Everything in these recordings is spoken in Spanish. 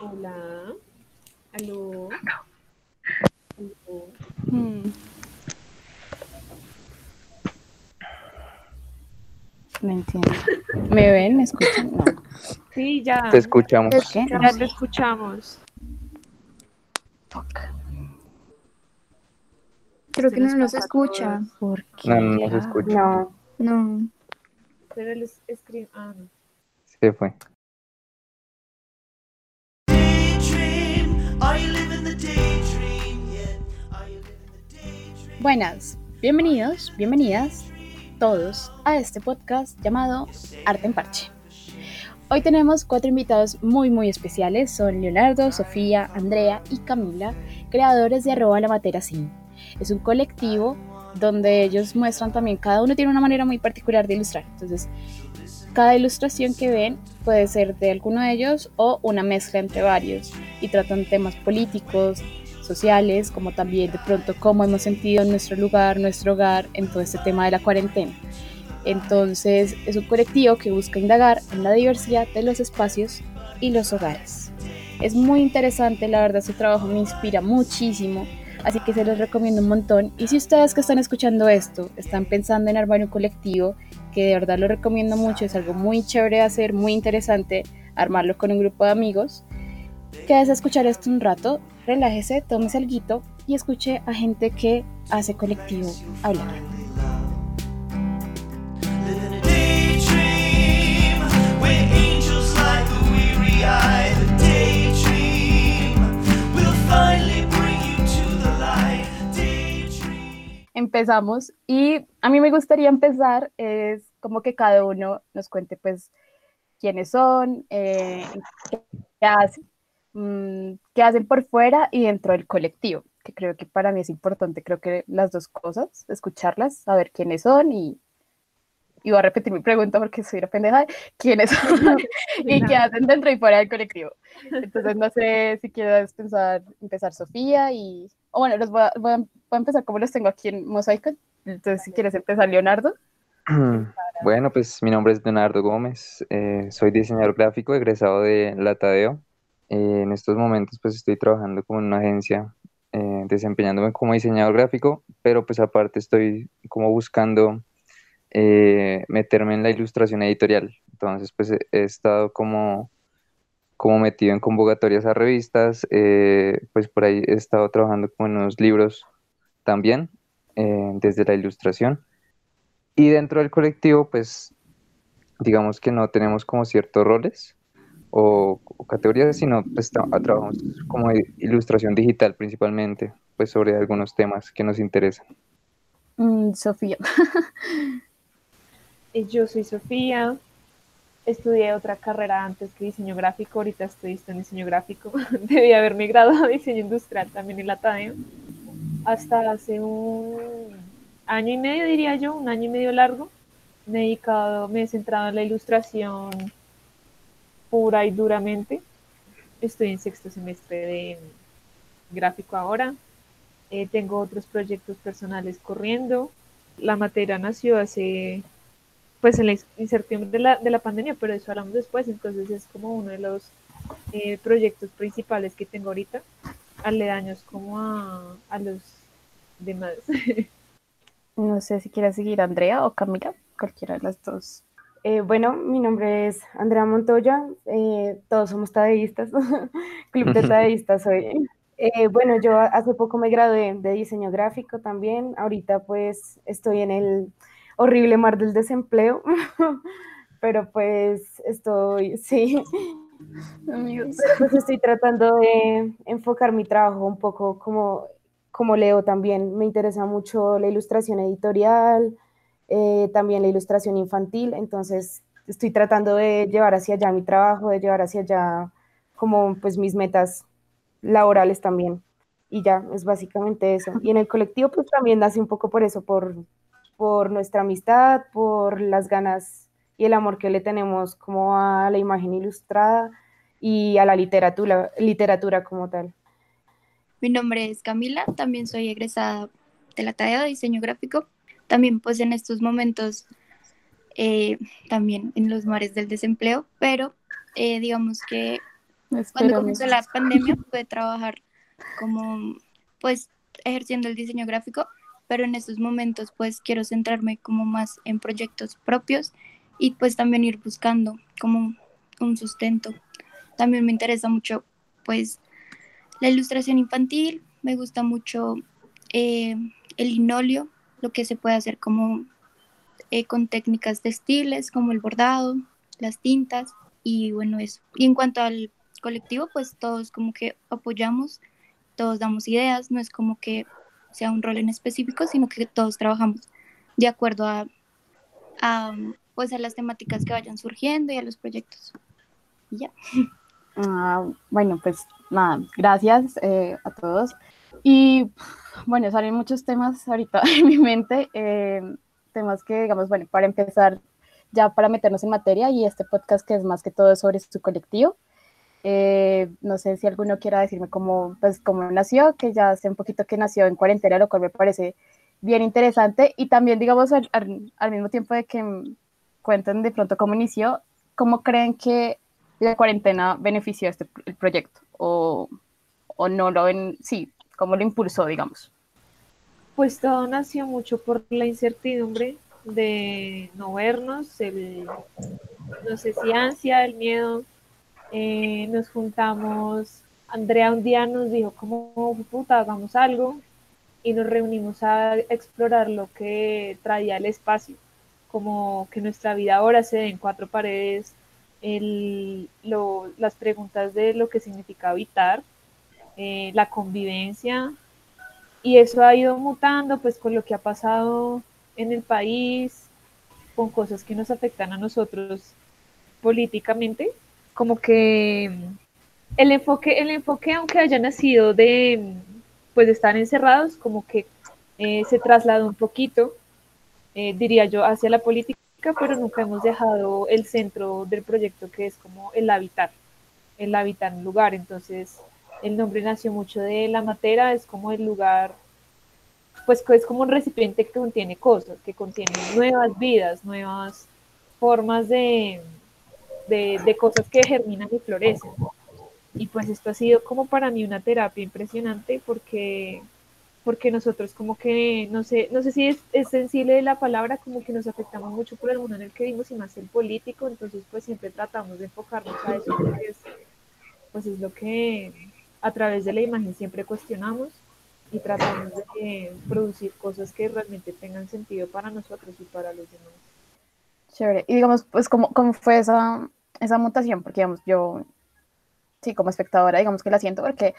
Hola. Aló. Aló. Mm. No entiendo. ¿Me ven? ¿Me escuchan? No. Sí, ya. Te escuchamos. ¿Por qué? Ya te escuchamos. Fuck. Creo Se que no nos nos escucha. ¿Por qué? No, no se escucha. No, no. Pero él es- escribe. Ah, no. Se fue. Buenas, bienvenidos, bienvenidas todos a este podcast llamado Arte en Parche. Hoy tenemos cuatro invitados muy muy especiales, son Leonardo, Sofía, Andrea y Camila, creadores de arroba la matera sin. Es un colectivo donde ellos muestran también, cada uno tiene una manera muy particular de ilustrar, entonces cada ilustración que ven puede ser de alguno de ellos o una mezcla entre varios y tratan temas políticos, sociales, como también de pronto cómo hemos sentido en nuestro lugar, nuestro hogar, en todo este tema de la cuarentena. Entonces es un colectivo que busca indagar en la diversidad de los espacios y los hogares. Es muy interesante, la verdad su trabajo me inspira muchísimo, así que se los recomiendo un montón. Y si ustedes que están escuchando esto están pensando en armar un colectivo, que de verdad lo recomiendo mucho, es algo muy chévere de hacer, muy interesante armarlo con un grupo de amigos, quédese a escuchar esto un rato, relájese, tómese algo y escuche a gente que hace colectivo hablar. Empezamos y a mí me gustaría empezar es como que cada uno nos cuente pues quiénes son, eh, qué, hacen, mm, qué hacen por fuera y dentro del colectivo, que creo que para mí es importante, creo que las dos cosas, escucharlas, saber quiénes son y, y voy a repetir mi pregunta porque soy una pendeja, quiénes son y qué hacen dentro y fuera del colectivo. Entonces no sé si quieres pensar, empezar Sofía y, bueno, los voy a, voy a- voy a empezar como los tengo aquí en Mosaico, entonces si quieres empezar Leonardo. Bueno, pues mi nombre es Leonardo Gómez, eh, soy diseñador gráfico egresado de la Tadeo. Eh, en estos momentos pues estoy trabajando como en una agencia, eh, desempeñándome como diseñador gráfico, pero pues aparte estoy como buscando eh, meterme en la ilustración editorial. Entonces pues he estado como, como metido en convocatorias a revistas, eh, pues por ahí he estado trabajando como en unos libros también, eh, desde la ilustración. Y dentro del colectivo, pues, digamos que no tenemos como ciertos roles o, o categorías, sino pues tra- trabajamos como ilustración digital principalmente, pues sobre algunos temas que nos interesan. Mm, Sofía. Eh, Yo soy Sofía. Estudié otra carrera antes que diseño gráfico. Ahorita estoy en diseño gráfico. Debí haberme graduado de diseño industrial también en la TADEO. Hasta hace un año y medio, diría yo, un año y medio largo. Me he dedicado, me he centrado en la ilustración pura y duramente. Estoy en sexto semestre de gráfico ahora. Eh, tengo otros proyectos personales corriendo. La materia nació hace pues en la incertidumbre de la, de la pandemia, pero de eso hablamos después, entonces es como uno de los eh, proyectos principales que tengo ahorita, aledaños como a, a los demás. No sé si quieres seguir Andrea o Camila, cualquiera de las dos. Eh, bueno, mi nombre es Andrea Montoya. eh, todos somos tadeístas. Club de tadeístas soy. Eh, bueno, yo hace poco me gradué de diseño gráfico también. Ahorita pues estoy en el horrible mar del desempleo. Pero pues estoy, sí, Amigos. pues estoy tratando de enfocar mi trabajo un poco como, como leo también. Me interesa mucho la ilustración editorial, eh, también la ilustración infantil, entonces estoy tratando de llevar hacia allá mi trabajo, de llevar hacia allá como pues mis metas laborales también. Y ya, es básicamente eso. Y en el colectivo pues también nace un poco por eso, por, por nuestra amistad, por las ganas y el amor que le tenemos como a la imagen ilustrada y a la literatura, literatura como tal. Mi nombre es Camila, también soy egresada de la tarea de diseño gráfico. También pues en estos momentos, eh, también en los mares del desempleo, pero eh, digamos que Cuando comenzó la pandemia pude trabajar como, pues, ejerciendo el diseño gráfico, pero en estos momentos, pues, quiero centrarme como más en proyectos propios y pues también ir buscando como un sustento. También me interesa mucho, pues, la ilustración infantil, me gusta mucho eh, el linóleo, lo que se puede hacer como eh, con técnicas textiles, como el bordado, las tintas y bueno, eso. Y en cuanto al colectivo, pues todos como que apoyamos, todos damos ideas, no es como que sea un rol en específico, sino que todos trabajamos de acuerdo a, pues a las temáticas que vayan surgiendo y a los proyectos. Y ya. Ah, bueno, pues nada, gracias eh, a todos. Y bueno, salen muchos temas ahorita en mi mente, eh, temas que, digamos, bueno, para empezar, ya para meternos en materia y este podcast que es más que todo sobre su colectivo. Eh, no sé si alguno quiera decirme cómo, pues, cómo nació, que ya hace un poquito que nació en cuarentena, lo cual me parece bien interesante. Y también, digamos, al, al, mismo tiempo de que cuenten de pronto cómo inició, ¿cómo creen que la cuarentena benefició este el proyecto? O, o no lo ven, sí, ¿cómo lo impulsó, digamos? Pues todo nació mucho por la incertidumbre de no vernos, el, no sé si ansia, el miedo. Eh, nos juntamos, Andrea un día nos dijo como, puta, hagamos algo y nos reunimos a explorar lo que traía el espacio, como que nuestra vida ahora se dé en cuatro paredes, el, lo, las preguntas de lo que significa habitar, eh, la convivencia, y eso ha ido mutando pues con lo que ha pasado en el país, con cosas que nos afectan a nosotros políticamente, como que el enfoque, el enfoque aunque haya nacido de pues estar encerrados, como que eh, se trasladó un poquito, eh, diría yo, hacia la política, pero nunca hemos dejado el centro del proyecto que es como el habitar, el habitar un lugar, entonces el nombre nació mucho de la matera, es como el lugar, pues es como un recipiente que contiene cosas, que contiene nuevas vidas, nuevas formas de, de, cosas que germinan y florecen. Y pues esto ha sido como para mí una terapia impresionante porque, porque nosotros como que, no sé, no sé si es, es sensible la palabra, como que nos afectamos mucho por el mundo en el que vivimos y más el político, entonces pues siempre tratamos de enfocarnos a eso pues es lo que a través de la imagen siempre cuestionamos y tratamos de producir cosas que realmente tengan sentido para nosotros y para los demás. Chévere. Y digamos, pues, ¿cómo, cómo fue esa, esa mutación? Porque, digamos, yo, sí, como espectadora, digamos que la siento porque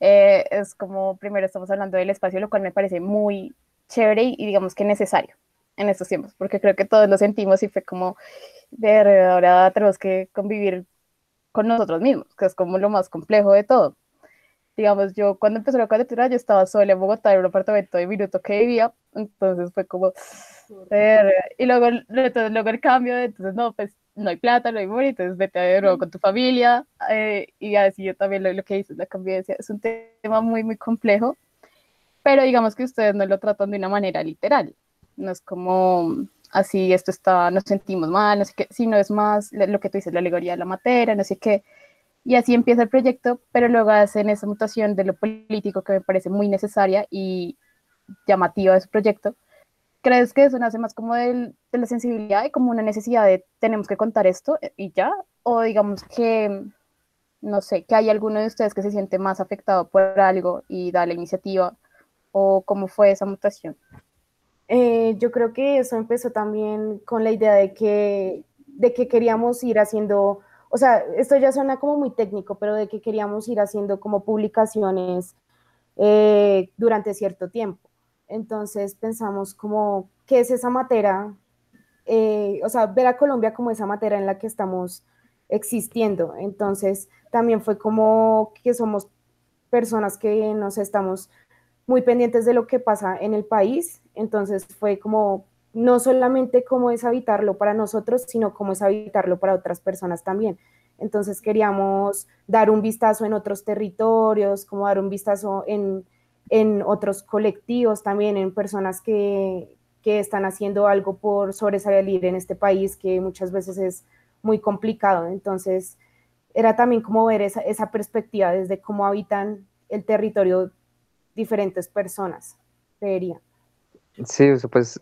eh, es como, primero estamos hablando del espacio, lo cual me parece muy chévere y, y, digamos que necesario en estos tiempos, porque creo que todos lo sentimos y fue como, de ahora tenemos que convivir con nosotros mismos, que es como lo más complejo de todo digamos, yo cuando empezó la cuarentena yo estaba sola en Bogotá en un apartamento de minuto que vivía, entonces fue como, y luego, entonces, luego el cambio, entonces no, pues no hay plata, no hay amor, entonces vete de nuevo con tu familia, eh, y así yo también lo, lo que hice, la convivencia, es un tema muy, muy complejo, pero digamos que ustedes no lo tratan de una manera literal, no es como así, esto está, nos sentimos mal, no sé qué, sino es más lo que tú dices, la alegoría de la materia, no sé qué, y así empieza el proyecto, pero luego hacen esa mutación de lo político que me parece muy necesaria y llamativa de su proyecto. ¿Crees que eso nace más como del, de la sensibilidad y como una necesidad de tenemos que contar esto y ya? O digamos que, no sé, que hay alguno de ustedes que se siente más afectado por algo y da la iniciativa, o cómo fue esa mutación? Eh, yo creo que eso empezó también con la idea de que, de que queríamos ir haciendo o sea, esto ya suena como muy técnico, pero de que queríamos ir haciendo como publicaciones eh, durante cierto tiempo. Entonces pensamos como, ¿qué es esa materia? Eh, o sea, ver a Colombia como esa materia en la que estamos existiendo. Entonces también fue como que somos personas que nos estamos muy pendientes de lo que pasa en el país. Entonces fue como no solamente cómo es habitarlo para nosotros, sino cómo es habitarlo para otras personas también. Entonces queríamos dar un vistazo en otros territorios, como dar un vistazo en, en otros colectivos también, en personas que, que, están haciendo algo por sobresalir en este país, que muchas veces es muy complicado. Entonces, era también como ver esa, esa perspectiva desde cómo habitan el territorio diferentes personas, creería. Sí, eso pues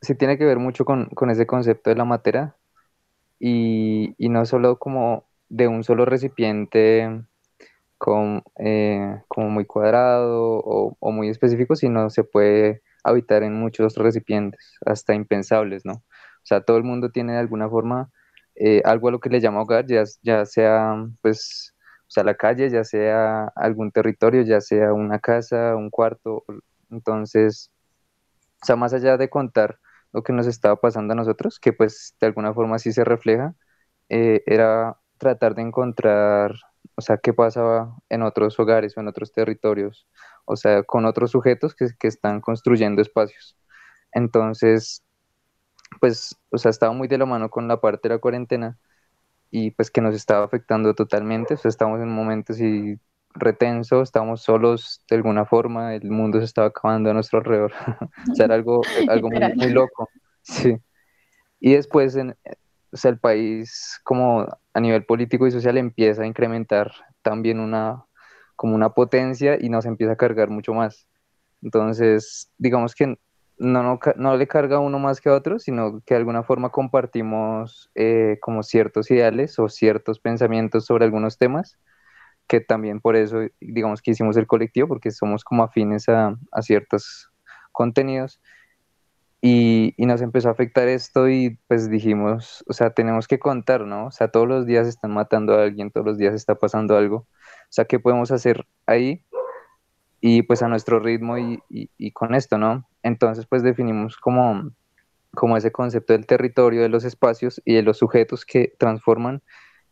sí tiene que ver mucho con, con ese concepto de la materia y, y no solo como de un solo recipiente eh, como muy cuadrado o, muy específico, sino se puede habitar en muchos recipientes, hasta impensables, ¿no? O sea, todo el mundo tiene de alguna forma eh, algo a lo que le llama hogar, ya, ya sea pues, o sea, la calle, ya sea algún territorio, ya sea una casa, un cuarto. Entonces, o sea, más allá de contar lo que nos estaba pasando a nosotros, que pues de alguna forma sí se refleja, eh, era tratar de encontrar, o sea, qué pasaba en otros hogares o en otros territorios, o sea, con otros sujetos que, que están construyendo espacios. Entonces, pues, o sea, estaba muy de la mano con la parte de la cuarentena y pues que nos estaba afectando totalmente, o sea, estamos en un momento así retenso, estamos solos de alguna forma, el mundo se estaba acabando a nuestro alrededor, o sea, era algo, algo muy, muy loco, sí. Y después, en, o sea, el país como a nivel político y social empieza a incrementar también una, como una potencia y nos empieza a cargar mucho más. Entonces, digamos que no, no, no le carga uno más que a otro, sino que de alguna forma compartimos eh, como ciertos ideales o ciertos pensamientos sobre algunos temas, que también por eso, digamos que hicimos el colectivo, porque somos como afines a, a ciertos contenidos. Y, y nos empezó a afectar esto y pues dijimos, o sea, tenemos que contar, ¿no? O sea, todos los días están matando a alguien, todos los días está pasando algo. O sea, ¿qué podemos hacer ahí? Y pues a nuestro ritmo y, y- con esto, ¿no? Entonces pues definimos como, como ese concepto del territorio, de los espacios y de los sujetos que transforman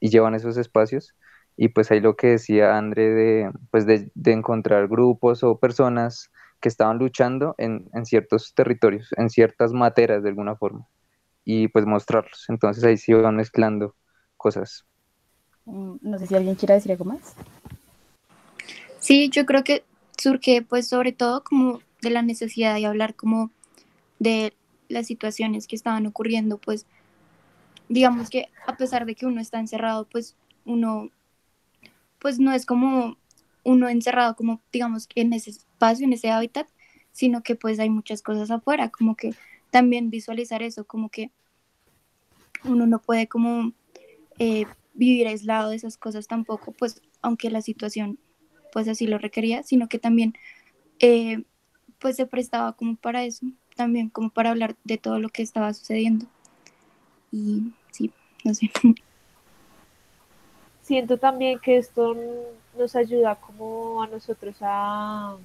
y llevan esos espacios. Y pues ahí lo que decía André de, pues de encontrar grupos o personas que estaban luchando en, en ciertos territorios, en ciertas materias de alguna forma, y pues mostrarlos. Entonces ahí se iban mezclando cosas. Mm, No sé si alguien quiera decir algo más. Sí, yo creo que surge pues sobre todo como de la necesidad de hablar como de las situaciones que estaban ocurriendo, pues digamos que a pesar de que uno está encerrado, pues uno pues no es como uno encerrado como digamos en ese espacio, en ese hábitat, sino que pues hay muchas cosas afuera, como que también visualizar eso, como que uno no puede como eh, vivir aislado de esas cosas tampoco, pues aunque la situación pues así lo requería, sino que también eh, pues se prestaba como para eso, también como para hablar de todo lo que estaba sucediendo. Y sí, no sé. siento también que esto nos ayuda como a nosotros a,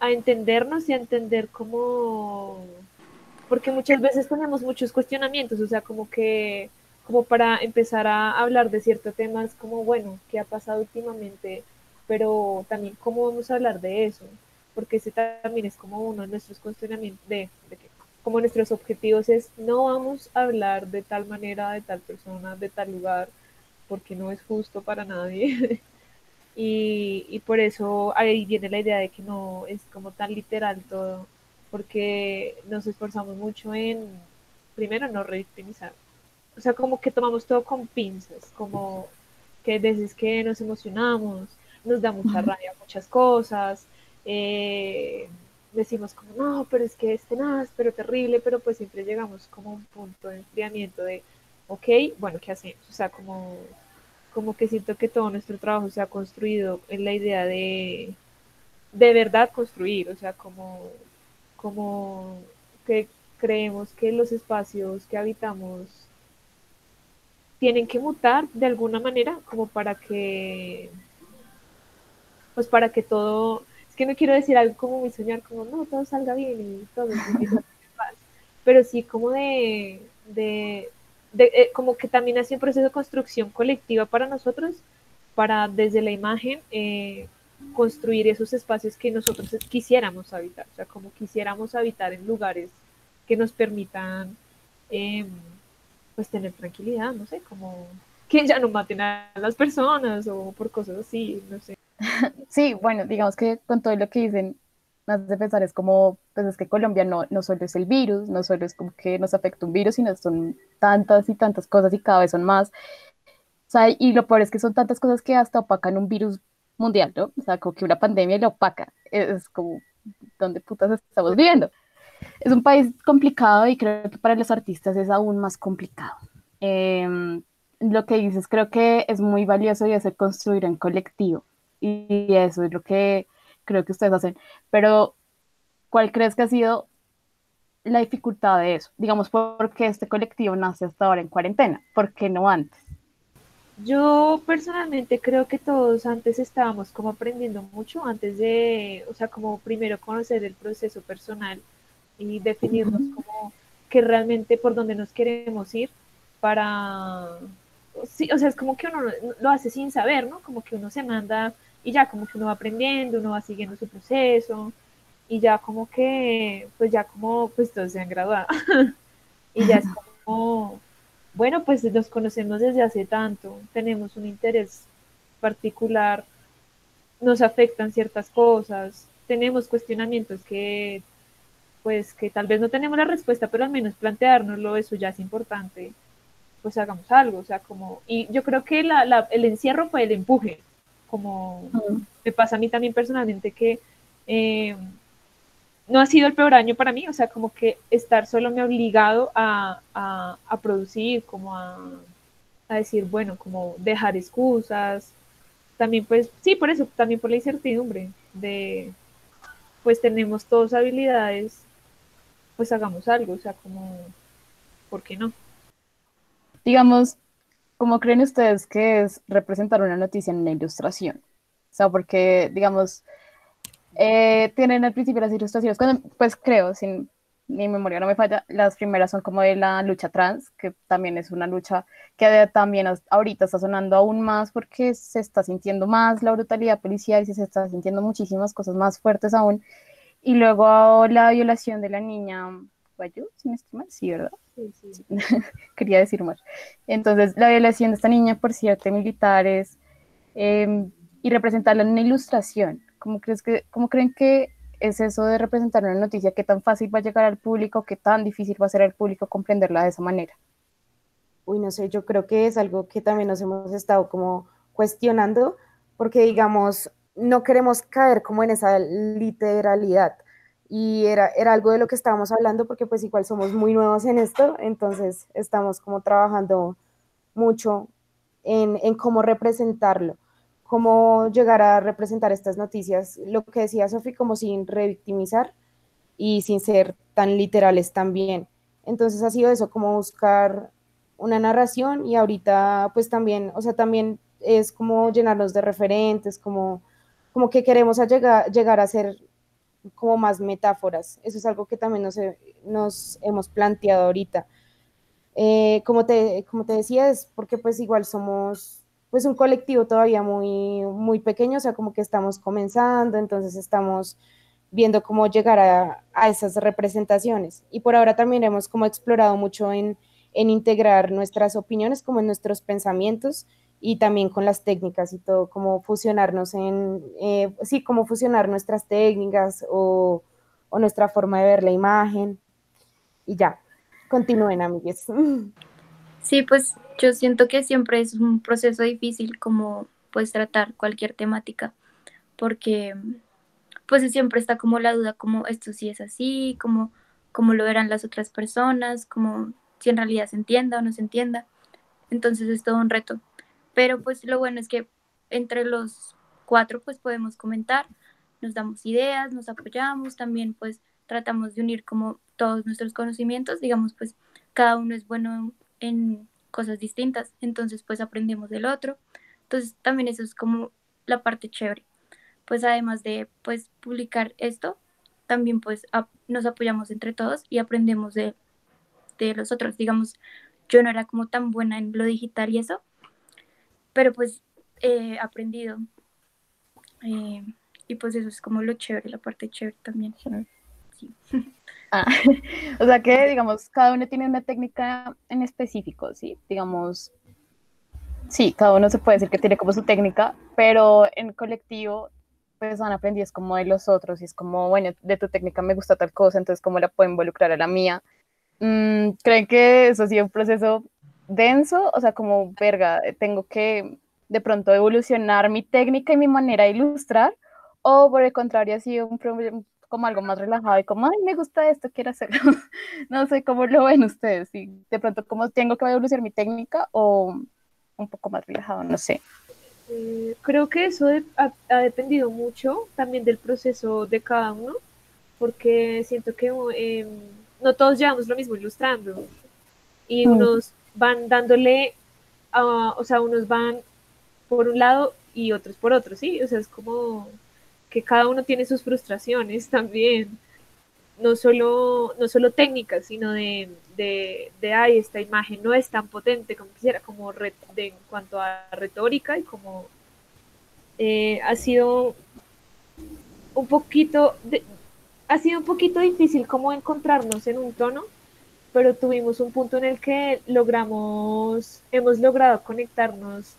a entendernos y a entender cómo, porque muchas veces tenemos muchos cuestionamientos, o sea, como que, como para empezar a hablar de ciertos temas, como, bueno, ¿qué ha pasado últimamente? Pero también, ¿cómo vamos a hablar de eso? Porque ese también es como uno de nuestros cuestionamientos, de, de que, como nuestros objetivos es, no vamos a hablar de tal manera, de tal persona, de tal lugar, porque no es justo para nadie. y, y por eso ahí viene la idea de que no es como tan literal todo, porque nos esforzamos mucho en, primero, no revictimizar. O sea, como que tomamos todo con pinzas, como que veces que nos emocionamos, nos da mucha rabia muchas cosas, eh, decimos como, no, pero es que es tenaz, pero terrible, pero pues siempre llegamos como a un punto de enfriamiento de, ok, bueno, ¿qué hacemos? O sea, como, como que siento que todo nuestro trabajo se ha construido en la idea de, de verdad construir, o sea, como, como que creemos que los espacios que habitamos tienen que mutar de alguna manera como para que, pues para que todo, es que no quiero decir algo como muy soñar, como no, todo salga bien y todo paz, pero sí como de, de, eh, como que también hace un proceso de construcción colectiva para nosotros, para desde la imagen eh, construir esos espacios que nosotros quisiéramos habitar, o sea, como quisiéramos habitar en lugares que nos permitan eh, pues tener tranquilidad, no sé, como que ya no maten a las personas o por cosas así, no sé. Sí, bueno, digamos que con todo lo que dicen, más de pensar es como, pues es que Colombia no, no solo es el virus, no solo es como que nos afecta un virus, sino son tantas y tantas cosas y cada vez son más. sea, y lo peor es que son tantas cosas que hasta opacan un virus mundial, ¿no? O sea, como que una pandemia lo opaca. Es como, ¿dónde putas estamos viviendo? Es un país complicado y creo que para los artistas es aún más complicado. Em, lo que dices creo que es muy valioso y hacer construir en colectivo. Y eso es lo que creo que ustedes hacen. Pero, ¿cuál crees que ha sido la dificultad de eso? Digamos, ¿por qué este colectivo nace hasta ahora en cuarentena? ¿Por qué no antes? Yo personalmente creo que todos antes estábamos como aprendiendo mucho, antes de, o sea, como primero conocer el proceso personal y definirnos como que realmente por dónde nos queremos ir para, sí, o sea, es como que uno lo hace sin saber, ¿no? Como que uno se manda y ya como que uno va aprendiendo, uno va siguiendo su proceso y ya como que, pues ya como, pues todos se han graduado. Y ya es como bueno, pues los conocemos desde hace tanto, tenemos un interés particular, nos afectan ciertas cosas, tenemos cuestionamientos que, pues, que tal vez no tenemos la respuesta, pero al menos planteárnoslo, eso ya es importante, pues hagamos algo, o sea, como, y yo creo que la, la, el encierro fue el empuje, como me pasa a mí también personalmente que eh, no ha sido el peor año para mí, o sea, como que estar solo me ha obligado a, a, a producir, como a, a, decir, bueno, como dejar excusas, también pues, sí, por eso, también por la incertidumbre de, pues tenemos todas habilidades, pues hagamos algo, o sea, como, ¿por qué no? Digamos, ¿cómo creen ustedes que es representar una noticia en una ilustración? O sea, porque, digamos, eh, tienen al principio las ilustraciones, pues creo, sin mi memoria no me falla, las primeras son como de la lucha trans, que también es una lucha que también ahorita está sonando aún más porque se está sintiendo más la brutalidad policial y se está sintiendo muchísimas cosas más fuertes aún. Y luego la violación de la niña, ¿Guayu? Si me estoy sí, ¿verdad? Sí, sí. Quería decir más. Entonces, la violación de esta niña por siete militares eh, y representarla en una ilustración ¿Cómo, crees que, ¿Cómo creen que es eso de representar una noticia? ¿Qué tan fácil va a llegar al público? ¿Qué tan difícil va a ser al público comprenderla de esa manera? Uy, no sé, yo creo que es algo que también nos hemos estado como cuestionando, porque digamos, no queremos caer como en esa literalidad. Y era, era algo de lo que estábamos hablando, porque pues igual somos muy nuevos en esto, entonces estamos como trabajando mucho en, en cómo representarlo cómo llegar a representar estas noticias, lo que decía Sofi, como sin revictimizar y sin ser tan literales también. Entonces ha sido eso, como buscar una narración y ahorita pues también, o sea, también es como llenarnos de referentes, como, como que queremos llegar, llegar a ser como más metáforas. Eso es algo que también nos, nos hemos planteado ahorita. Eh, como, te, como te decía, es porque pues igual somos pues un colectivo todavía muy, muy pequeño, o sea, como que estamos comenzando, entonces estamos viendo cómo llegar a, a esas representaciones. Y por ahora también hemos como explorado mucho en, en integrar nuestras opiniones como en nuestros pensamientos y también con las técnicas y todo, como fusionarnos en, eh, sí, como fusionar nuestras técnicas o, o, nuestra forma de ver la imagen. Y ya, continúen, amigues. Sí, pues yo siento que siempre es un proceso difícil como pues tratar cualquier temática, porque pues siempre está como la duda, como esto sí es así, como, como lo verán las otras personas, como si en realidad se entienda o no se entienda. Entonces es todo un reto. Pero pues lo bueno es que entre los cuatro pues podemos comentar, nos damos ideas, nos apoyamos, también pues tratamos de unir como todos nuestros conocimientos, digamos pues cada uno es bueno en cosas distintas, entonces pues aprendemos del otro. Entonces también eso es como la parte chévere. Pues además de pues publicar esto, también pues nos apoyamos entre todos y aprendemos de, de los otros. Digamos, yo no era como tan buena en lo digital y eso, pero pues he aprendido. Eh, y pues eso es como lo chévere, la parte chévere también. Sí. Ah, o sea que, digamos, cada uno tiene una técnica en específico, ¿sí? Digamos, sí, cada uno se puede decir que tiene como su técnica, pero en colectivo, pues han aprendido es como de los otros y es como, bueno, de tu técnica me gusta tal cosa, entonces cómo la puedo involucrar a la mía. Mm, ¿Creen que eso ha sido un proceso denso, o sea, como verga, tengo que de pronto evolucionar mi técnica y mi manera de ilustrar, o por el contrario ha sido un problema como algo más relajado y como, ay, me gusta esto, quiero hacerlo. no sé cómo lo ven ustedes, si de pronto como tengo que evolucionar mi técnica o un poco más relajado, no sé. Eh, creo que eso de- ha, ha dependido mucho también del proceso de cada uno, porque siento que eh, no todos llevamos lo mismo ilustrando y Mm. unos van dándole, a- o sea, unos van por un lado y otros por otro, ¿sí? O sea, es como que cada uno tiene sus frustraciones también, no solo, no solo técnicas, sino de, de, de, ay, esta imagen no es tan potente como quisiera, como re- de, en cuanto a retórica y como eh, ha sido un poquito, ha sido un poquito difícil como encontrarnos en un tono, pero tuvimos un punto en el que logramos, hemos logrado conectarnos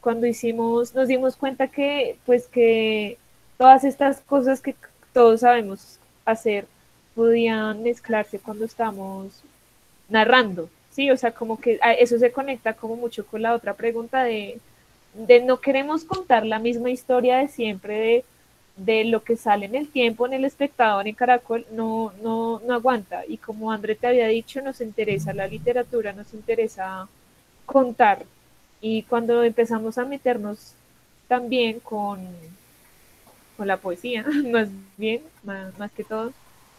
cuando hicimos, nos dimos cuenta que, pues que todas estas cosas que todos sabemos hacer podían mezclarse cuando estamos narrando, ¿sí? O sea, como que eso se conecta como mucho con la otra pregunta de, de no queremos contar la misma historia de siempre, de, de lo que sale en el tiempo, en el espectador, en Caracol, no, no, no aguanta. Y como André te había dicho, nos interesa la literatura, nos interesa contar. Y cuando empezamos a meternos también con, con la poesía, más bien, más, más que todo,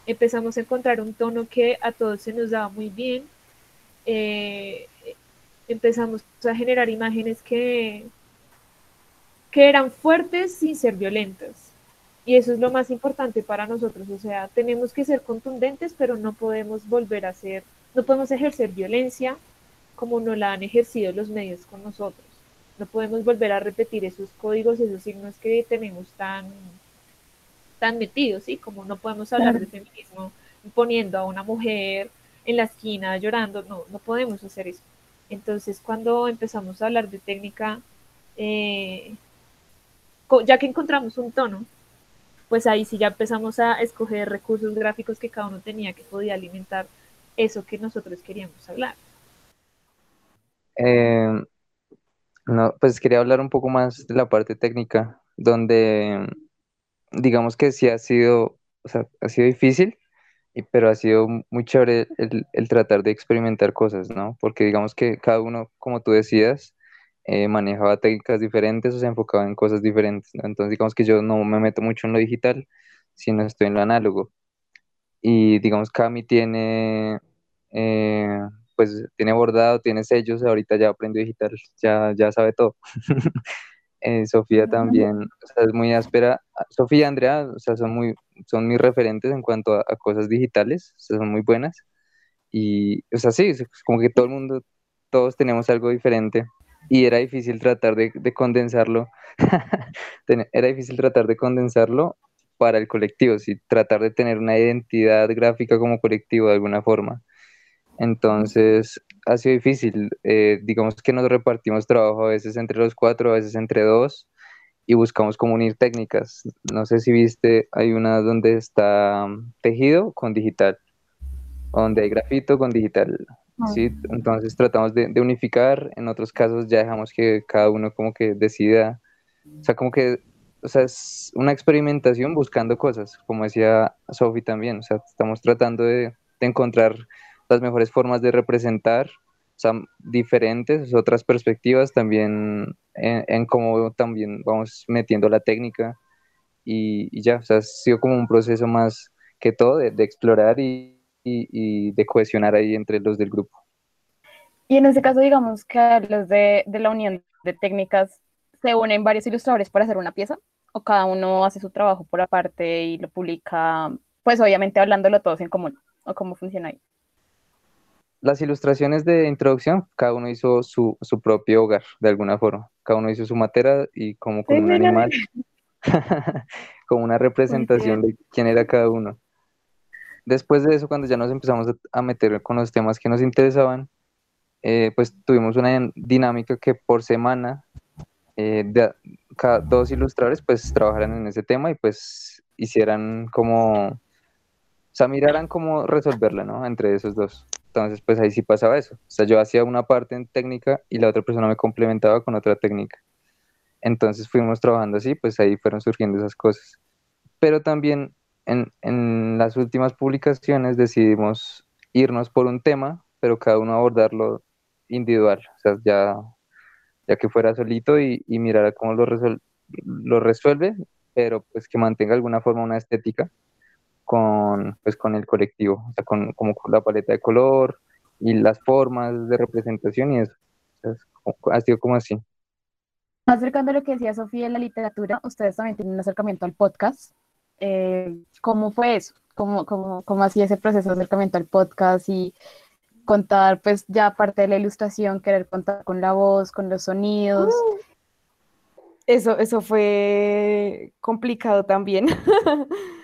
empezamos a encontrar un tono que a todos se nos daba muy bien. Eh, empezamos a generar imágenes que, que eran fuertes sin ser violentas. Y eso es lo más importante para nosotros. O sea, tenemos que ser contundentes, pero no podemos volver a ser, no podemos ejercer violencia como no la han ejercido los medios con nosotros. No podemos volver a repetir esos códigos, esos signos que tenemos tan, tan metidos, ¿sí? Como no podemos hablar de feminismo poniendo a una mujer en la esquina llorando, no, no podemos hacer eso. Entonces, cuando empezamos a hablar de técnica, eh, ya que encontramos un tono, pues ahí sí ya empezamos a escoger recursos gráficos que cada uno tenía que podía alimentar eso que nosotros queríamos hablar. Eh, no, pues quería hablar un poco más de la parte técnica, donde digamos que sí ha sido, o sea, ha sido difícil, pero ha sido muy chévere el, el tratar de experimentar cosas, ¿no? Porque digamos que cada uno, como tú decías, eh, manejaba técnicas diferentes o se enfocaba en cosas diferentes, ¿no? Entonces digamos que yo no me meto mucho en lo digital, sino estoy en lo análogo. Y digamos, Cami tiene, eh, pues tiene bordado, tiene sellos, ahorita ya aprendió digital, ya, ya sabe todo. Eh, Sofía también, o sea, es muy áspera. Sofía y Andrea, o sea, son muy, son mis referentes en cuanto a, a cosas digitales, o sea, son muy buenas. Y, o sea, sí, es como que todo el mundo, todos tenemos algo diferente y era difícil tratar de, de condensarlo. Era difícil tratar de condensarlo para el colectivo, sí, tratar de tener una identidad gráfica como colectivo de alguna forma. Entonces, ha sido difícil. eh, digamos que nos repartimos trabajo a veces entre los cuatro, a veces entre dos, y buscamos como unir técnicas. No sé si viste, hay una donde está mm, tejido con digital, donde hay grafito con digital. Sí, entonces tratamos de, de unificar, en otros casos ya dejamos que cada uno como que decida, o sea, como que, o sea, es una experimentación buscando cosas, como decía Sophie también, o sea, estamos tratando de, de encontrar las mejores formas de representar, o sea, diferentes, otras perspectivas también en, en cómo también vamos metiendo la técnica y, y ya, o sea, ha sido como un proceso más que todo de, de explorar y, y, y de cohesionar ahí entre los del grupo. Y en este caso, digamos que los de, de la unión de técnicas se unen varios ilustradores para hacer una pieza, o cada uno hace su trabajo por aparte y lo publica, pues obviamente hablándolo todos en común, o cómo funciona ahí. Las ilustraciones de introducción, cada uno hizo su, su propio hogar, de alguna forma. Cada uno hizo su matera y como con Sí, un mira. animal, como una representación de quién era cada uno. Después de eso, cuando ya nos empezamos a, meter con los temas que nos interesaban, eh, pues tuvimos una dinámica que por semana eh, cada dos ilustradores pues trabajaran en ese tema y pues hicieran como, o sea, miraran cómo resolverla, ¿no? Entre esos dos. Entonces, pues ahí sí pasaba eso. O sea, yo hacía una parte en técnica y la otra persona me complementaba con otra técnica. Entonces fuimos trabajando así, pues ahí fueron surgiendo esas cosas. Pero también en, en las últimas publicaciones decidimos irnos por un tema, pero cada uno abordarlo individual. O sea, ya, ya que fuera solito y, y mirara cómo lo, resuel- lo resuelve, pero pues que mantenga alguna forma una estética con, pues, con el colectivo, o sea, con, como con la paleta de color y las formas de representación y eso. Ha sido como así. Acercando a lo que decía Sofía en la literatura, ustedes también tienen un acercamiento al podcast. Eh, ¿cómo fue eso? ¿Cómo, cómo, cómo hacía ese proceso de acercamiento al podcast y contar, pues ya aparte de la ilustración, querer contar con la voz, con los sonidos? Eso, eso fue complicado también.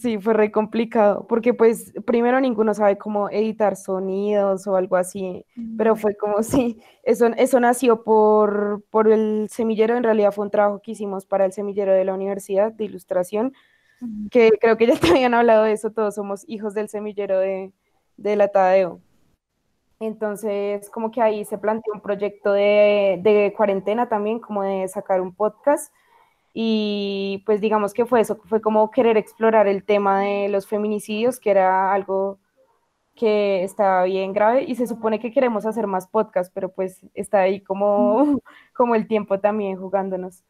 Sí, fue re complicado, porque pues primero ninguno sabe cómo editar sonidos o algo así, pero fue como si eso, eso nació por, por el semillero, en realidad fue un trabajo que hicimos para el semillero de la universidad de ilustración, que creo que ya te habían hablado de eso, todos somos hijos del semillero de, de la Tadeo. Entonces, como que ahí se planteó un proyecto de, de cuarentena también, como de sacar un podcast. Y pues digamos que fue eso, fue como querer explorar el tema de los feminicidios, que era algo que estaba bien grave y se supone que queremos hacer más podcasts, pero pues está ahí como, como el tiempo también jugándonos.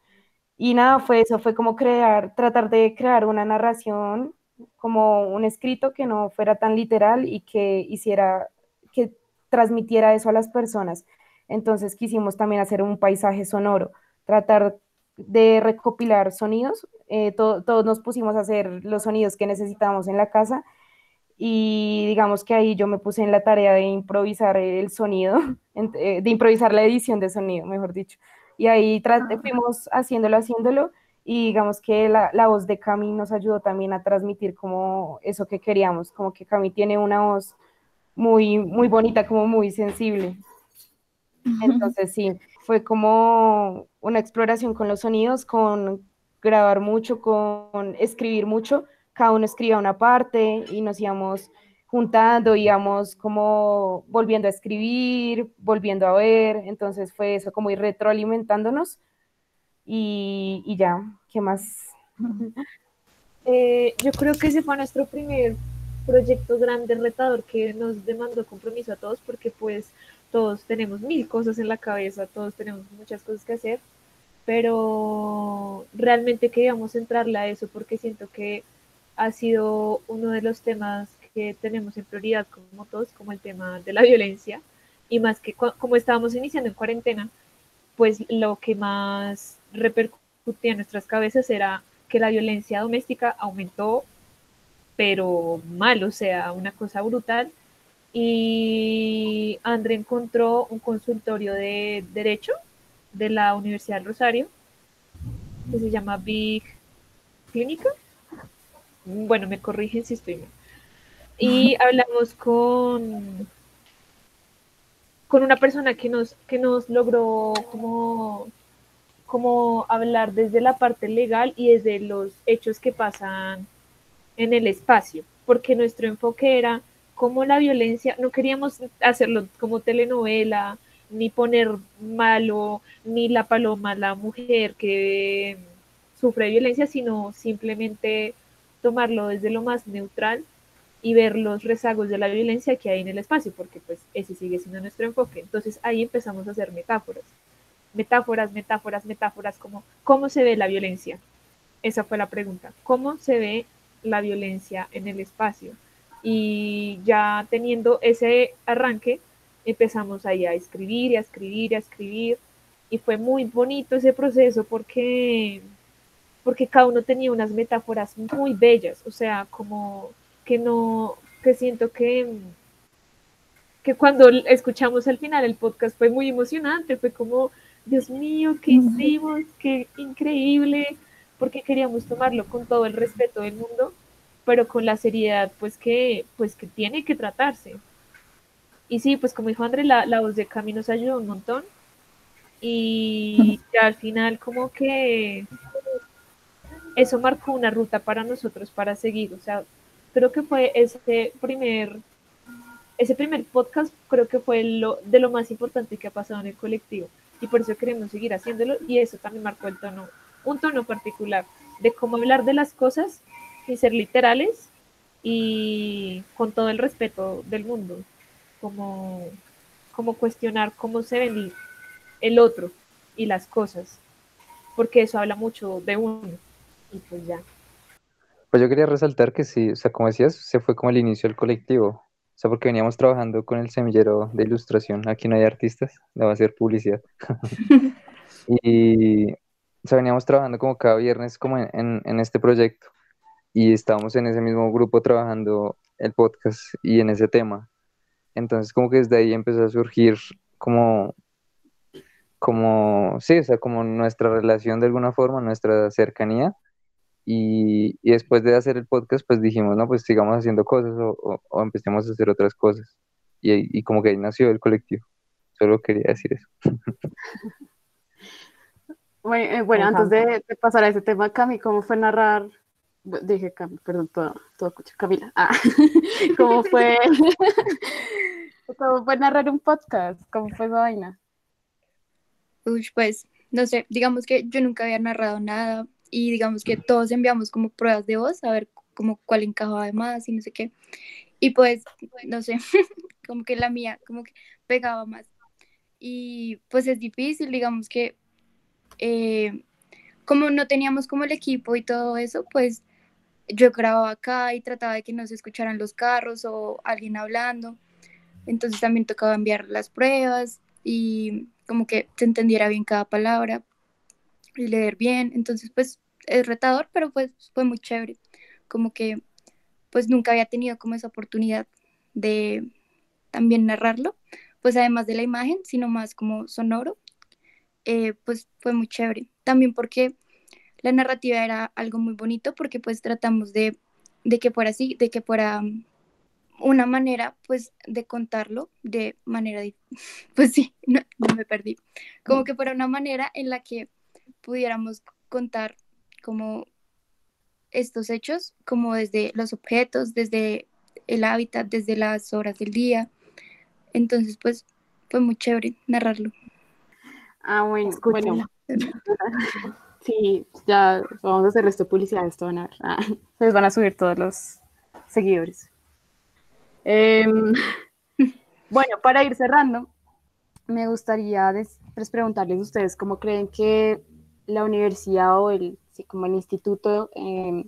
Y nada, fue eso, fue como crear, tratar de crear una narración, como un escrito que no fuera tan literal y que hiciera, que transmitiera eso a las personas. Entonces quisimos también hacer un paisaje sonoro, tratar de recopilar sonidos. Eh, to- todos nos pusimos a hacer los sonidos que necesitábamos en la casa y digamos que ahí yo me puse en la tarea de improvisar el sonido, eh, de improvisar la edición de sonido, mejor dicho. Y ahí fuimos haciéndolo, haciéndolo y digamos que la, la voz de Cami nos ayudó también a transmitir como eso que queríamos, como que Cami tiene una voz muy, muy bonita, como muy sensible. Entonces sí, fue como una exploración con los sonidos, con grabar mucho, con escribir mucho. Cada uno escribía una parte y nos íbamos juntando, íbamos como volviendo a escribir, volviendo a ver. Entonces fue eso, como ir retroalimentándonos y, y ya, ¿qué más? Eh, yo creo que ese fue nuestro primer proyecto grande, retador, que nos demandó compromiso a todos, porque pues todos tenemos mil cosas en la cabeza, todos tenemos muchas cosas que hacer, pero realmente queríamos entrarle a eso porque siento que ha sido uno de los temas que tenemos en prioridad como todos, como el tema de la violencia, y más que como estábamos iniciando en cuarentena, pues lo que más repercutía en nuestras cabezas era que la violencia doméstica aumentó, pero mal, o sea, una cosa brutal. Y André encontró un consultorio de derecho de la Universidad del Rosario, que se llama Big Clínica. Bueno, me corrigen si estoy mal. Y hablamos con, con una persona que nos, que nos logró como como hablar desde la parte legal y desde los hechos que pasan en el espacio, porque nuestro enfoque era como la violencia, no queríamos hacerlo como telenovela, ni poner malo, ni la paloma, la mujer que sufre violencia, sino simplemente tomarlo desde lo más neutral y ver los rezagos de la violencia que hay en el espacio, porque pues ese sigue siendo nuestro enfoque. Entonces ahí empezamos a hacer metáforas metáforas, metáforas, metáforas, como cómo se ve la violencia. Esa fue la pregunta. ¿Cómo se ve la violencia en el espacio? Y ya teniendo ese arranque, empezamos ahí a escribir y a escribir y a escribir. Y fue muy bonito ese proceso porque, porque cada uno tenía unas metáforas muy bellas. O sea, como que no, que siento que, que cuando escuchamos al final el podcast fue muy emocionante. Fue como, Dios mío, ¿qué hicimos? Qué increíble, porque queríamos tomarlo con todo el respeto del mundo, pero con la seriedad pues que, pues que tiene que tratarse. Y sí, pues como dijo André, la, la voz de Cami nos ayudó un montón. Y al final como que eso marcó una ruta para nosotros para seguir. O sea, creo que fue ese primer, ese primer podcast creo que fue lo, de lo más importante que ha pasado en el colectivo. Y por eso queremos seguir haciéndolo. Y eso también marcó el tono, un tono particular de cómo hablar de las cosas sin ser literales y con todo el respeto del mundo, como, como cuestionar cómo se ven el otro y las cosas, porque eso habla mucho de uno. Y pues ya. Pues yo quería resaltar que sí, o sea, como decías, se fue como el inicio del colectivo, o sea, porque veníamos trabajando con el semillero de ilustración, aquí no hay artistas, no va a ser publicidad. y, o sea, veníamos trabajando como cada viernes como en, en, en este proyecto y estábamos en ese mismo grupo trabajando el podcast y en ese tema. Entonces como que desde ahí empezó a surgir como, como, sí, o sea, como nuestra relación de alguna forma, nuestra cercanía. Y, y después de hacer el podcast, pues dijimos, no, pues sigamos haciendo cosas o, o, o empecemos a hacer otras cosas. Y, y como que ahí nació el colectivo. Solo quería decir eso. Bueno, eh, bueno antes de, de, pasar a ese tema, Cami, ¿cómo fue narrar? Dije Cami, perdón, todo, todo escucho, Camila. Ah, ¿Cómo fue? ¿Cómo fue narrar un podcast? ¿Cómo fue esa vaina? Uy, pues, no sé, digamos que yo nunca había narrado nada y digamos que todos enviamos como pruebas de voz a ver como cuál encajaba más y no sé qué. Y pues, no sé, como que la mía, como que pegaba más. Y pues es difícil, digamos que eh, como no teníamos como el equipo y todo eso, pues yo grababa acá y trataba de que no se escucharan los carros o alguien hablando. Entonces también tocaba enviar las pruebas y como que se entendiera bien cada palabra y leer bien. Entonces pues es retador, pero pues fue muy chévere. Como que pues nunca había tenido como esa oportunidad de también narrarlo, pues además de la imagen, sino más como sonoro, eh, pues fue muy chévere. También porque la narrativa era algo muy bonito porque pues tratamos de, de que fuera así, de que fuera una manera pues de contarlo de manera, pues sí, no, no, me perdí, como que fuera una manera en la que pudiéramos contar como estos hechos, como desde los objetos, desde el hábitat, desde las horas del día. Entonces pues fue muy chévere narrarlo. Ah, bueno, bueno. Sí, ya vamos a hacer esto publicidad, esto van a ver. Ah, se les van a subir todos los seguidores. Eh, bueno, para ir cerrando, me gustaría pues, preguntarles a ustedes cómo creen que la universidad o el, sí, como el instituto eh,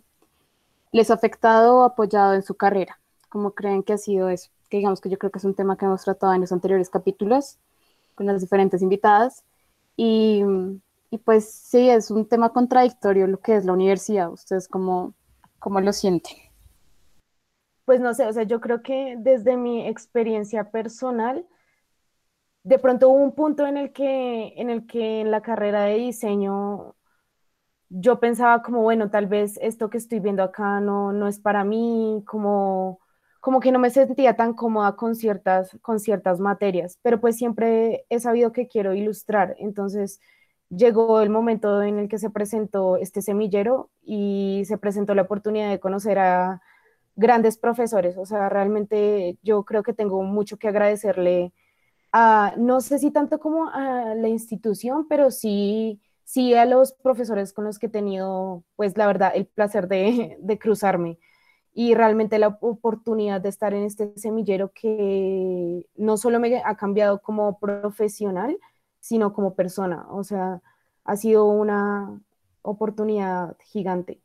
les ha afectado o apoyado en su carrera. ¿Cómo creen que ha sido eso? Que digamos que yo creo que es un tema que hemos tratado en los anteriores capítulos con las diferentes invitadas. Y, y pues sí, es un tema contradictorio lo que es la universidad. ¿Ustedes cómo, cómo lo sienten? Pues no sé, o sea, yo creo que desde mi experiencia personal, de pronto hubo un punto en el que en, el que en la carrera de diseño yo pensaba como, bueno, tal vez esto que estoy viendo acá no, no es para mí, como, como que no me sentía tan cómoda con ciertas, con ciertas materias, pero pues siempre he sabido que quiero ilustrar, entonces llegó el momento en el que se presentó este semillero y se presentó la oportunidad de conocer a grandes profesores. O sea, realmente yo creo que tengo mucho que agradecerle a, no sé si tanto como a la institución, pero sí, sí a los profesores con los que he tenido, pues la verdad, el placer de, cruzarme y realmente la oportunidad de estar en este semillero que no solo me ha cambiado como profesional, sino como persona. O sea, ha sido una oportunidad gigante.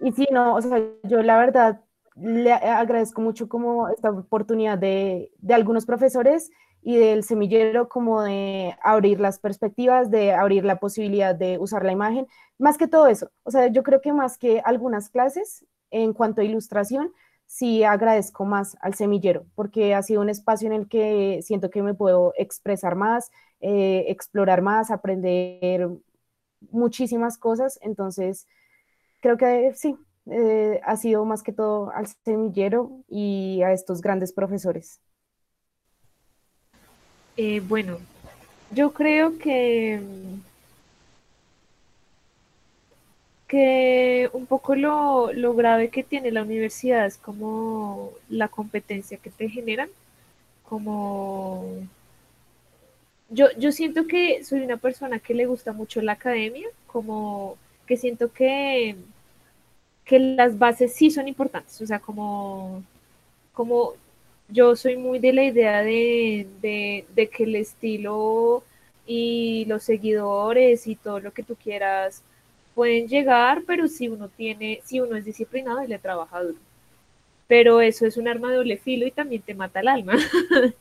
Y sí, no, o sea, yo la verdad le agradezco mucho como esta oportunidad de, de algunos profesores y del semillero como de abrir las perspectivas, de abrir la posibilidad de usar la imagen, más que todo eso. O sea, yo creo que más que algunas clases en cuanto a ilustración, sí agradezco más al semillero, porque ha sido un espacio en el que siento que me puedo expresar más, eh, explorar más, aprender muchísimas cosas. Entonces, creo que sí, eh, ha sido más que todo al semillero y a estos grandes profesores. Eh, bueno, yo creo que que un poco lo, lo, grave que tiene la universidad es como la competencia que te generan, como yo, yo siento que soy una persona que le gusta mucho la academia, como que siento que, que las bases sí son importantes, o sea, como, como yo soy muy de la idea de, de, que el estilo y los seguidores y todo lo que tú quieras pueden llegar, pero si uno tiene, si uno es disciplinado y le trabaja duro. Pero eso es un arma de doble filo y también te mata el alma.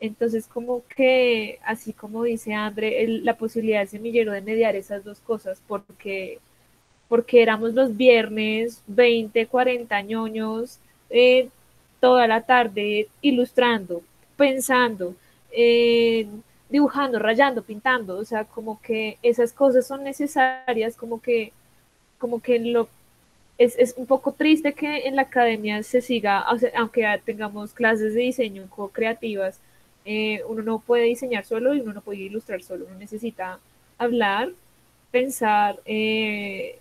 Entonces, como que, así como dice André, la posibilidad de semillero de mediar esas dos cosas, porque, porque éramos los viernes 20, 40 ñoños, eh, toda la tarde ilustrando, pensando, eh, dibujando, rayando, pintando, o sea, como que esas cosas son necesarias, como que, como que lo, es, es un poco triste que en la academia se siga, o sea, aunque tengamos clases de diseño co-creativas, eh, uno no puede diseñar solo y uno no puede ilustrar solo, uno necesita hablar, pensar, eh,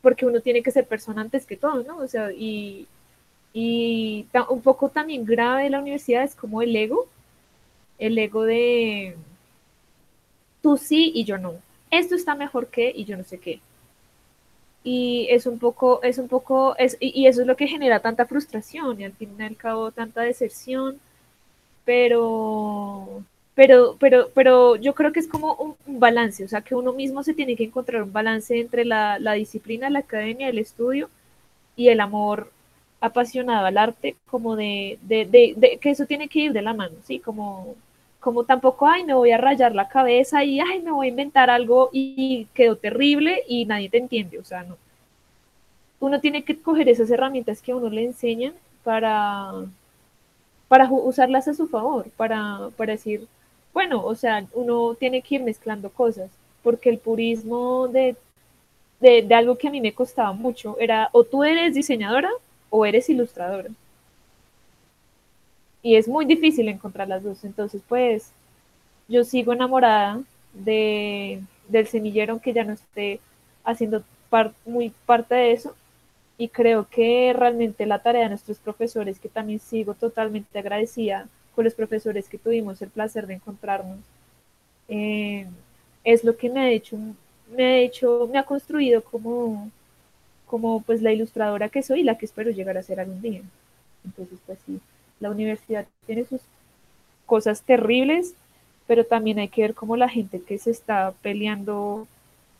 porque uno tiene que ser persona antes que todo, ¿no? O sea, y, y un poco también grave de la universidad es como el ego, el ego de tú sí y yo no. Esto está mejor que y yo no sé qué. Y es un poco, es un poco, es, y, y eso es lo que genera tanta frustración y al fin y al cabo tanta deserción, pero, pero, pero, pero yo creo que es como un, un balance, o sea, que uno mismo se tiene que encontrar un balance entre la, la disciplina, la academia, el estudio y el amor apasionado al arte, como de, de, de, que eso tiene que ir de la mano, ¿sí? Como, como tampoco, ay, me voy a rayar la cabeza y, ay, me voy a inventar algo y quedó terrible y nadie te entiende, o sea, no. Uno tiene que coger esas herramientas que a uno le enseñan para, para usarlas a su favor, para, para decir, bueno, o sea, uno tiene que ir mezclando cosas, porque el purismo de, de, de algo que a mí me costaba mucho era o tú eres diseñadora o eres ilustradora. Y es muy difícil encontrar las dos. Entonces, pues, yo sigo enamorada de, del semillero, aunque ya no esté haciendo muy parte de eso. Y creo que realmente la tarea de nuestros profesores, que también sigo totalmente agradecida con los profesores que tuvimos el placer de encontrarnos, eh, es lo que me ha hecho, me ha hecho, me ha construido como, como pues la ilustradora que soy y la que espero llegar a ser algún día. Entonces, pues sí, la universidad tiene sus cosas terribles, pero también hay que ver cómo la gente que se está peleando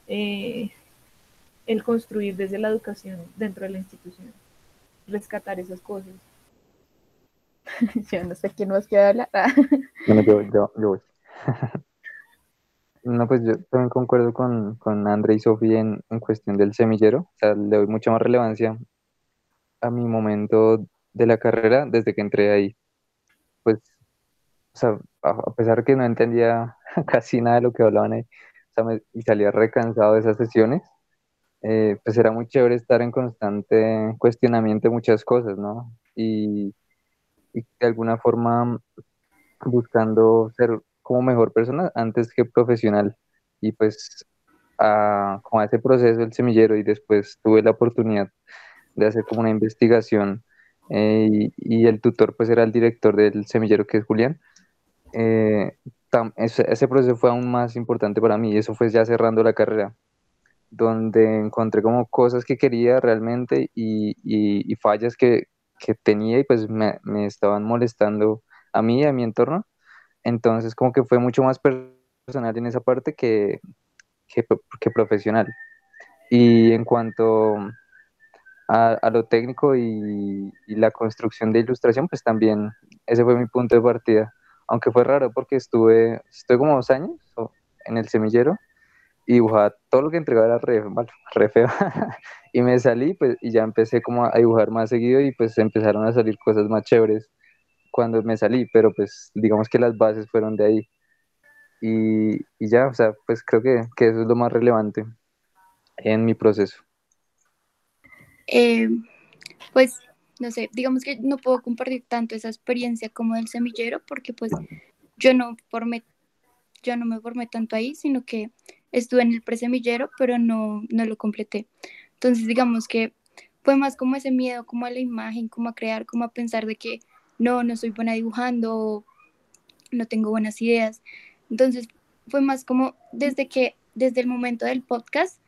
eh, el construir desde la educación dentro de la institución, rescatar esas cosas. Yo no sé quién más quiere hablar. Bueno, yo, yo, yo voy. No, pues yo también concuerdo con, con André y Sofía en, en cuestión del semillero. O sea, le doy mucha más relevancia a mi momento de la carrera desde que entré ahí. Pues, o sea, a, pesar que no entendía casi nada de lo que hablaban ahí, o sea, y salía recansado de esas sesiones, eh, pues era muy chévere estar en constante cuestionamiento de muchas cosas, ¿no? Y, y de alguna forma buscando ser como mejor persona antes que profesional. Y pues a, a ese proceso del semillero y después tuve la oportunidad de hacer como una investigación eh, y, y el tutor pues era el director del semillero que es Julián. Eh, tam- ese, ese proceso fue aún más importante para mí y eso fue ya cerrando la carrera donde encontré como cosas que quería realmente y, y- y fallas que, que tenía y pues me, me estaban molestando a mí y a mi entorno. Entonces como que fue mucho más personal en esa parte que, que, pro- que profesional. Y en cuanto a, lo técnico y, la construcción de ilustración, pues también ese fue mi punto de partida. Aunque fue raro porque estuve, estuve como dos años en el semillero y dibujaba todo lo que entregaba era re feo. y me salí pues, y ya empecé como a dibujar más seguido y pues empezaron a salir cosas más chéveres cuando me salí, pero pues digamos que las bases fueron de ahí. Y, y ya, o sea, pues creo que, que eso es lo más relevante en mi proceso. Eh, pues, no sé, digamos que no puedo compartir tanto esa experiencia como del semillero porque pues yo no formé, yo no me formé tanto ahí, sino que estuve en el presemillero, pero no, no lo completé. Entonces, digamos que fue más como ese miedo, como a la imagen, como a crear, como a pensar de que no, no soy buena dibujando, no tengo buenas ideas. Entonces fue más como desde que, desde el momento del podcast,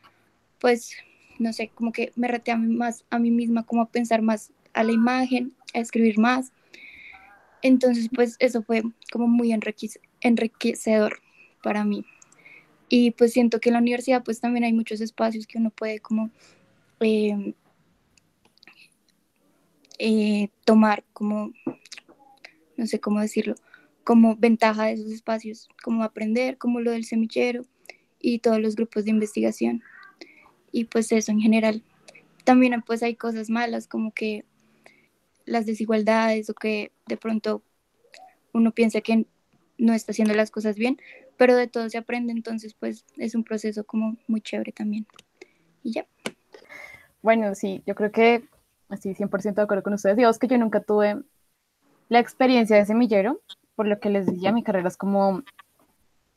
pues, no sé, como que me reté a mí más a mí misma, como a pensar más a la imagen, a escribir más. Entonces, pues eso fue como muy enriquece- enriquecedor para mí. Y pues siento que en la universidad pues también hay muchos espacios que uno puede como eh, eh, tomar como, no sé cómo decirlo, como ventaja de esos espacios, como aprender, como lo del semillero y todos los grupos de investigación. Y pues eso en general. También pues hay cosas malas como que las desigualdades o que de pronto uno piensa que no está haciendo las cosas bien, pero de todo se aprende, entonces pues es un proceso como muy chévere también. Y ya. Bueno, sí, yo creo que estoy 100% de acuerdo con ustedes. Digamos que yo nunca tuve la experiencia de semillero, por lo que les decía, mi carrera es como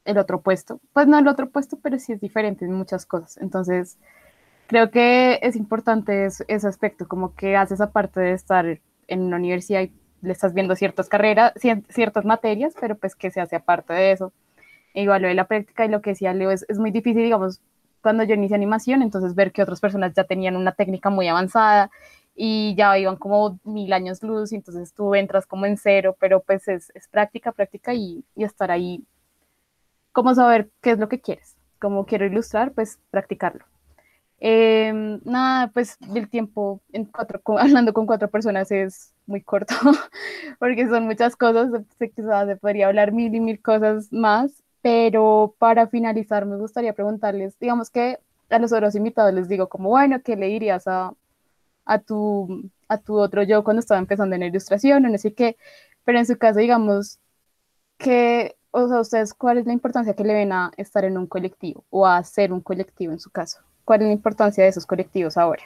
el otro puesto. Pues no el otro puesto, pero sí es diferente en muchas cosas. Entonces, creo que es importante es- ese aspecto, como que haces aparte de estar en una universidad y le estás viendo ciertas carreras, cier- ciertas materias, pero pues que se hace aparte de eso. E igual lo de la práctica y lo que decía Leo, es, es muy difícil, digamos, cuando yo inicié animación, entonces ver que otras personas ya tenían una técnica muy avanzada y ya iban como mil años luz, entonces tú entras como en cero, pero pues es, es práctica, práctica y, y estar ahí, como saber qué es lo que quieres, como quiero ilustrar, pues practicarlo. Eh, nada, pues el tiempo en cuatro, hablando con cuatro personas es muy corto, porque son muchas cosas, quizás se podría hablar mil y mil cosas más, pero para finalizar me gustaría preguntarles, digamos que a los otros invitados les digo como, bueno, ¿qué le dirías a, a tu, a tu otro yo cuando estaba empezando en la ilustración o no sé qué? Pero en su caso, digamos, que, o sea, ustedes, ¿cuál es la importancia que le ven a estar en un colectivo o a hacer un colectivo en su caso? ¿Cuál es la importancia de esos colectivos ahora?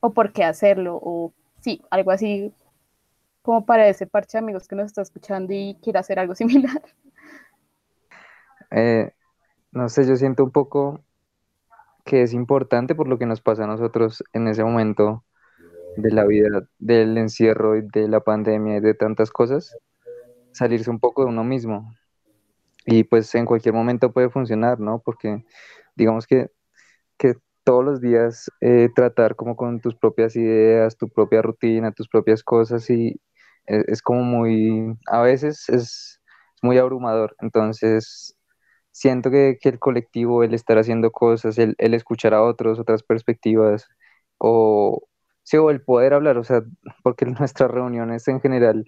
¿O por qué hacerlo? O sí, algo así como para ese parche de amigos que nos está escuchando y quiere hacer algo similar. Eh, no sé, yo siento un poco que es importante por lo que nos pasa a nosotros en ese momento de la vida, del encierro y de la pandemia y de tantas cosas, salirse un poco de uno mismo. Y pues en cualquier momento puede funcionar, ¿no? Porque digamos que, que todos los días eh, tratar como con tus propias ideas, tu propia rutina, tus propias cosas y es, es como muy, a veces es, es muy abrumador. Entonces siento que, que el colectivo, el estar haciendo cosas, el, el escuchar a otros, otras perspectivas, o, sí, o el poder hablar, o sea, porque nuestras reuniones en general,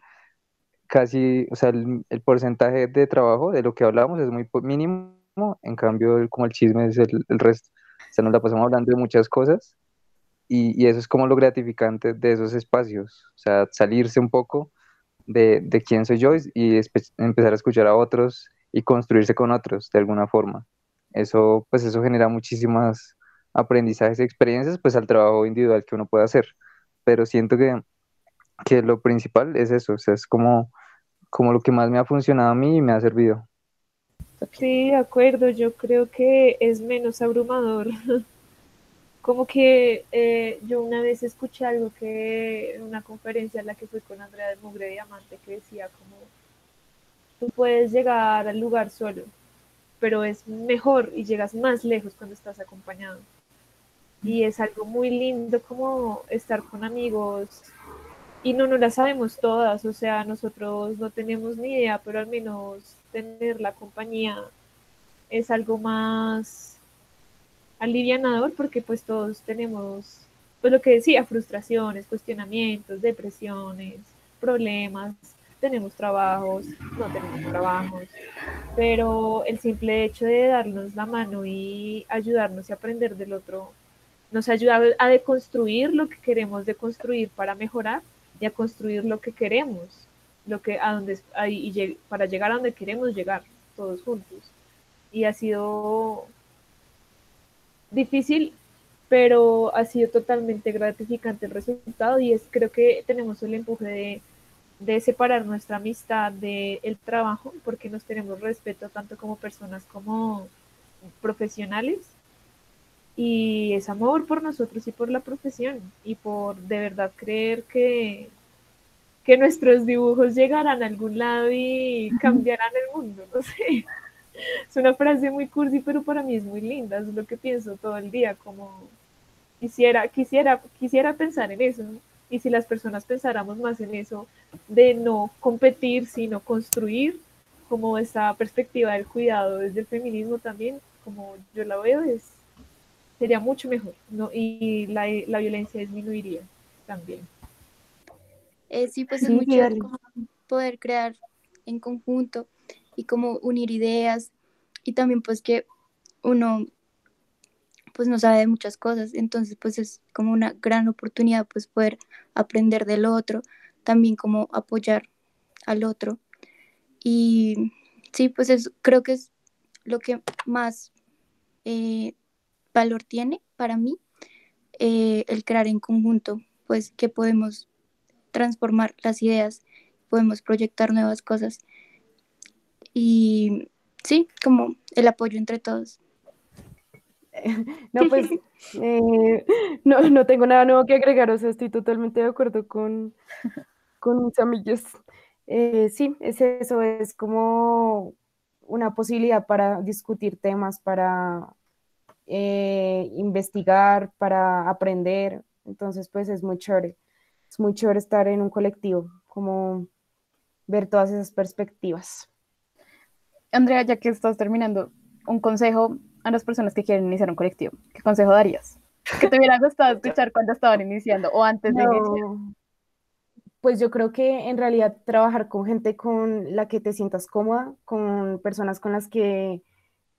casi, o sea, el, el porcentaje de trabajo de lo que hablamos es muy mínimo, en cambio, el- como el chisme es el, el resto. O sea, nos la pasamos hablando de muchas cosas y, y eso es como lo gratificante de esos espacios, o sea, salirse un poco de, de quién soy yo y, y empezar a escuchar a otros y construirse con otros de alguna forma. Eso, pues eso genera muchísimas aprendizajes y experiencias, pues al trabajo individual que uno puede hacer. Pero siento que, que lo principal es eso, o sea, es como, como lo que más me ha funcionado a mí y me ha servido. Sí, de acuerdo, yo creo que es menos abrumador. Como que eh, yo una vez escuché algo que en una conferencia en la que fui con Andrea de Mugre Diamante que decía como tú puedes llegar al lugar solo, pero es mejor y llegas más lejos cuando estás acompañado. Y es algo muy lindo como estar con amigos y no nos las sabemos todas, o sea, nosotros no tenemos ni idea, pero al menos tener la compañía es algo más alivianador porque pues todos tenemos, pues lo que decía, frustraciones, cuestionamientos, depresiones, problemas, tenemos trabajos, no tenemos trabajos, pero el simple hecho de darnos la mano y ayudarnos y aprender del otro nos ayuda a deconstruir lo que queremos deconstruir para mejorar y a construir lo que queremos, lo que a donde y para llegar a donde queremos llegar todos juntos. Y ha sido difícil, pero ha sido totalmente gratificante el resultado y es creo que tenemos el empuje de, de separar nuestra amistad del trabajo porque nos tenemos respeto tanto como personas como profesionales y es amor por nosotros y por la profesión y por de verdad creer que, que nuestros dibujos llegaran a algún lado y cambiaran el mundo, no sé. Es una frase muy cursi, pero para mí es muy linda, es lo que pienso todo el día, como quisiera, quisiera, quisiera pensar en eso, ¿no? Y si las personas pensáramos más en eso, de no competir, sino construir, como esa perspectiva del cuidado desde el feminismo también, como yo la veo, es, sería mucho mejor, ¿no? y la, la violencia disminuiría también. Eh, sí, pues es Sí, como poder crear en conjunto y como unir ideas y también pues que uno pues no sabe de muchas cosas, entonces pues es como una gran oportunidad pues poder aprender del otro, también como apoyar al otro y sí, pues es, creo que es lo que más eh, valor tiene para mí eh, el crear en conjunto, pues que podemos transformar las ideas, podemos proyectar nuevas cosas y sí, como el apoyo entre todos. No, pues eh, no, no tengo nada nuevo que agregar, o sea, estoy totalmente de acuerdo con, con mis amigos. Eh, sí, es eso, es como una posibilidad para discutir temas, para eh, investigar, para aprender. Entonces, pues es muy chévere. Es muy chévere estar en un colectivo, como ver todas esas perspectivas. Andrea, ya que estás terminando, un consejo a las personas que quieren iniciar un colectivo. ¿Qué consejo darías? Que te hubiera gustado escuchar cuando estaban iniciando o antes de iniciar. Pues yo creo que en realidad trabajar con gente con la que te sientas cómoda, con personas con las que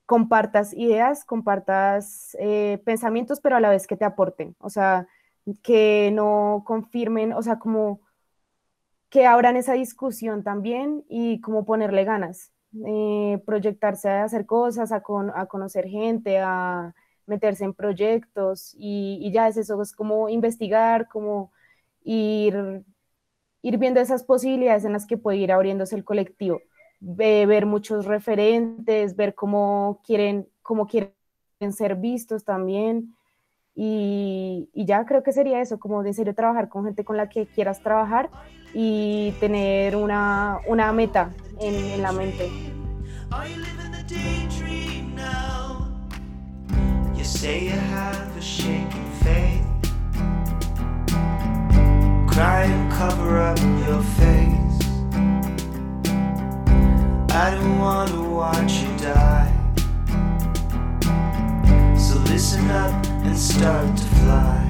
compartas ideas, compartas eh, pensamientos, pero a la vez que te aporten, o sea, que no confirmen, o sea, como que abran esa discusión también y como ponerle ganas, eh, proyectarse a hacer cosas, a, con- a conocer gente, a meterse en proyectos y, y ya es eso, es como investigar, como ir, ir viendo esas posibilidades en las que puede ir abriéndose el colectivo, Ve- ver muchos referentes, ver cómo quieren, cómo quieren ser vistos también. Y, y ya creo que sería eso, como de serio trabajar con gente con la que quieras trabajar y tener una, una meta en, la mente. Cry and cover up your face. I don't want to watch you die. So listen up and start to fly.